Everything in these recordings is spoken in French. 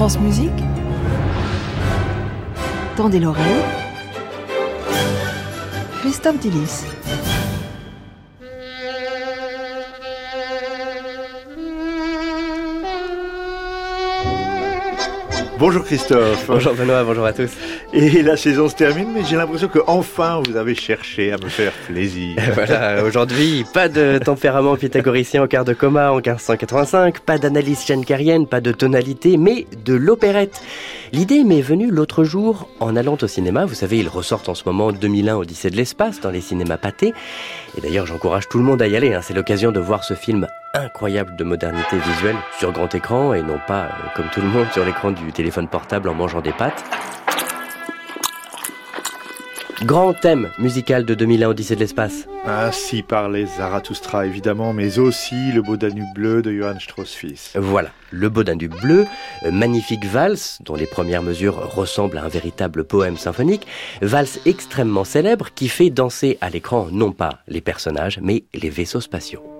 France Musique. Tendez l'oreille. Christophe Dillis. Bonjour Christophe. Bonjour Benoît, bonjour à tous. Et la saison se termine, mais j'ai l'impression que enfin vous avez cherché à me faire plaisir. voilà, aujourd'hui, pas de tempérament pythagoricien au quart de coma en 1585, pas d'analyse schenkerienne, pas de tonalité, mais de l'opérette. L'idée m'est venue l'autre jour en allant au cinéma. Vous savez, ils ressortent en ce moment 2001 Odyssée de l'espace dans les cinémas pâtés. Et d'ailleurs, j'encourage tout le monde à y aller. Hein. C'est l'occasion de voir ce film incroyable de modernité visuelle sur grand écran et non pas, euh, comme tout le monde, sur l'écran du téléphone portable en mangeant des pâtes. Grand thème musical de 2001 Odyssée de l'espace. Ainsi parlait Zarathustra évidemment, mais aussi le beau Danube bleu de Johann Strauss fils. Voilà, le beau Danube bleu, euh, magnifique valse dont les premières mesures ressemblent à un véritable poème symphonique, valse extrêmement célèbre qui fait danser à l'écran non pas les personnages mais les vaisseaux spatiaux.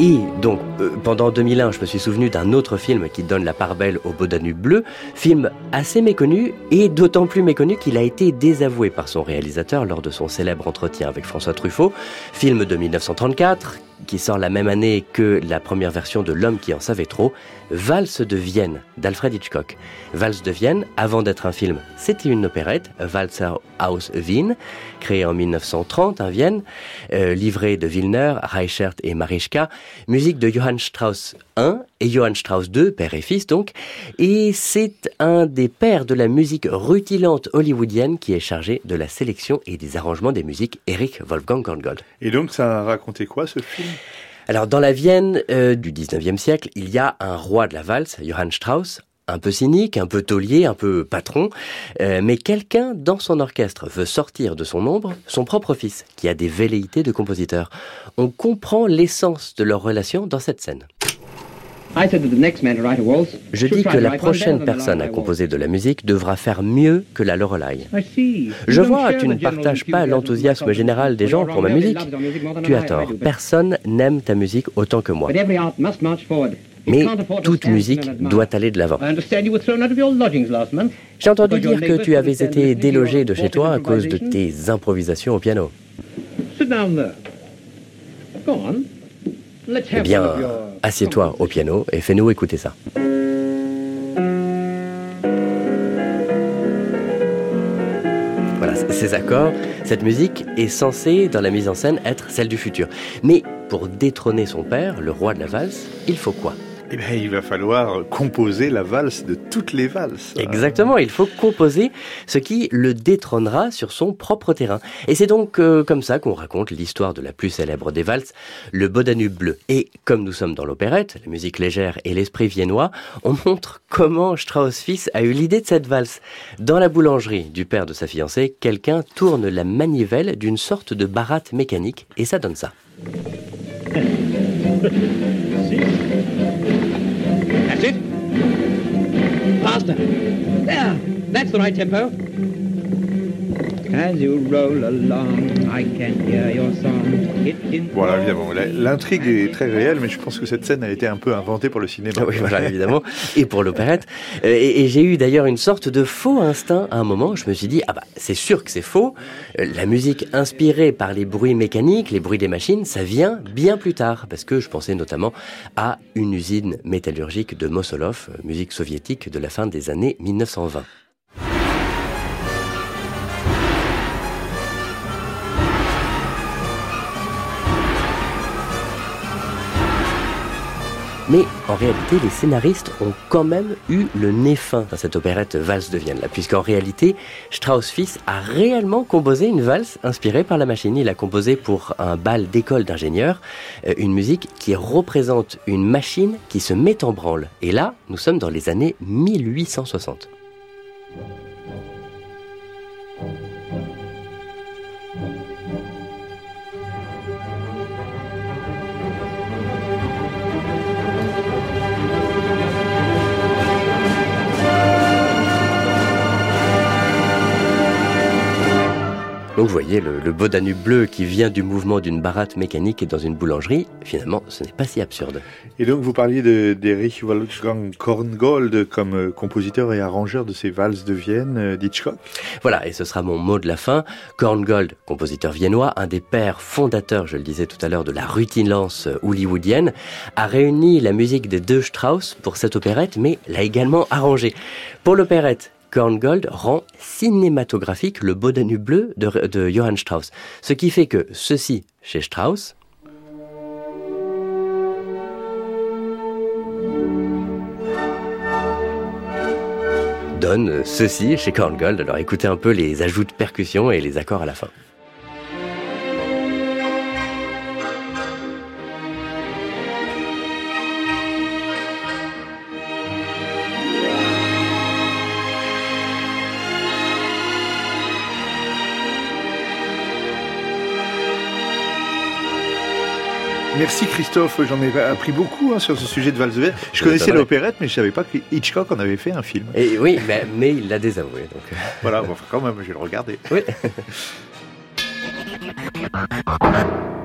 Et donc, euh, pendant 2001, je me suis souvenu d'un autre film qui donne la part belle au beau Danube bleu, film assez méconnu et d'autant plus méconnu qu'il a été désavoué par son réalisateur lors de son célèbre entretien avec François Truffaut, film de 1934 qui sort la même année que la première version de L'homme qui en savait trop, Valse de Vienne d'Alfred Hitchcock. Valse de Vienne, avant d'être un film, c'était une opérette, Walzer aus Wien, créée en 1930 à Vienne, euh, livrée de Wilner, Reichert et Marischka, musique de Johann Strauss I et Johann Strauss II, père et fils donc, et c'est un des pères de la musique rutilante hollywoodienne qui est chargé de la sélection et des arrangements des musiques Eric Wolfgang Korngold. Et donc ça racontait quoi ce film? Alors dans la Vienne euh, du 19e siècle, il y a un roi de la valse, Johann Strauss, un peu cynique, un peu taulier, un peu patron, euh, mais quelqu'un dans son orchestre veut sortir de son ombre son propre fils, qui a des velléités de compositeur. On comprend l'essence de leur relation dans cette scène. Je dis que la prochaine personne à composer de la musique devra faire mieux que la Lorelai. Je vois, tu ne partages pas l'enthousiasme général des gens pour ma musique. Tu as tort. Personne n'aime ta musique autant que moi. Mais toute musique doit aller de l'avant. J'ai entendu dire que tu avais été délogé de chez toi à cause de tes improvisations au piano. Eh bien, assieds-toi au piano et fais-nous écouter ça. Voilà, ces accords, cette musique est censée, dans la mise en scène, être celle du futur. Mais pour détrôner son père, le roi de la valse, il faut quoi? Eh bien, il va falloir composer la valse de toutes les valses. Exactement, il faut composer ce qui le détrônera sur son propre terrain. Et c'est donc euh, comme ça qu'on raconte l'histoire de la plus célèbre des valses, le Bodanube bleu. Et comme nous sommes dans l'opérette, la musique légère et l'esprit viennois, on montre comment Strauss fils a eu l'idée de cette valse. Dans la boulangerie du père de sa fiancée, quelqu'un tourne la manivelle d'une sorte de baratte mécanique et ça donne ça. That's it. Faster. There. That's the right tempo. Voilà, évidemment. L'intrigue est très réelle, mais je pense que cette scène a été un peu inventée pour le cinéma. Oui, voilà, évidemment. Et pour l'opérette. Euh, et, j'ai eu d'ailleurs une sorte de faux instinct à un moment. Je me suis dit, ah bah, c'est sûr que c'est faux. Euh, la musique inspirée par les bruits mécaniques, les bruits des machines, ça vient bien plus tard. Parce que je pensais notamment à une usine métallurgique de Mosolov, euh, musique soviétique de la fin des années 1920. Mais en réalité, les scénaristes ont quand même eu le nez fin dans cette opérette Valse de Vienne, puisqu'en réalité, Strauss fils a réellement composé une valse inspirée par la machine. Il a composé pour un bal d'école d'ingénieurs euh, une musique qui représente une machine qui se met en branle. Et là, nous sommes dans les années 1860. Donc vous voyez, le, le beau Danube bleu qui vient du mouvement d'une baratte mécanique et dans une boulangerie, finalement, ce n'est pas si absurde. Et donc vous parliez d'Erich Wolfgang Korngold comme euh, compositeur et arrangeur de ces valses de Vienne euh, d'Hitchcock. Voilà, et ce sera mon mot de la fin. Korngold, compositeur viennois, un des pères fondateurs, je le disais tout à l'heure, de la rutinance hollywoodienne, a réuni la musique des deux Strauss pour cette opérette, mais l'a également arrangée. Pour l'opérette, Korngold rend cinématographique le beau Danube bleu de, Johann Strauss. Ce qui fait que ceci, chez Strauss, donne ceci chez Korngold. Alors écoutez un peu les ajouts de percussion et les accords à la fin. Merci Christophe, j'en ai appris beaucoup hein, sur ce sujet de Valsver. Je connaissais l'opérette, mais je savais pas que Hitchcock en avait fait un film. Et oui, mais, mais il l'a désavoué. Donc... Voilà, bon, quand même, je vais le regarder. Oui.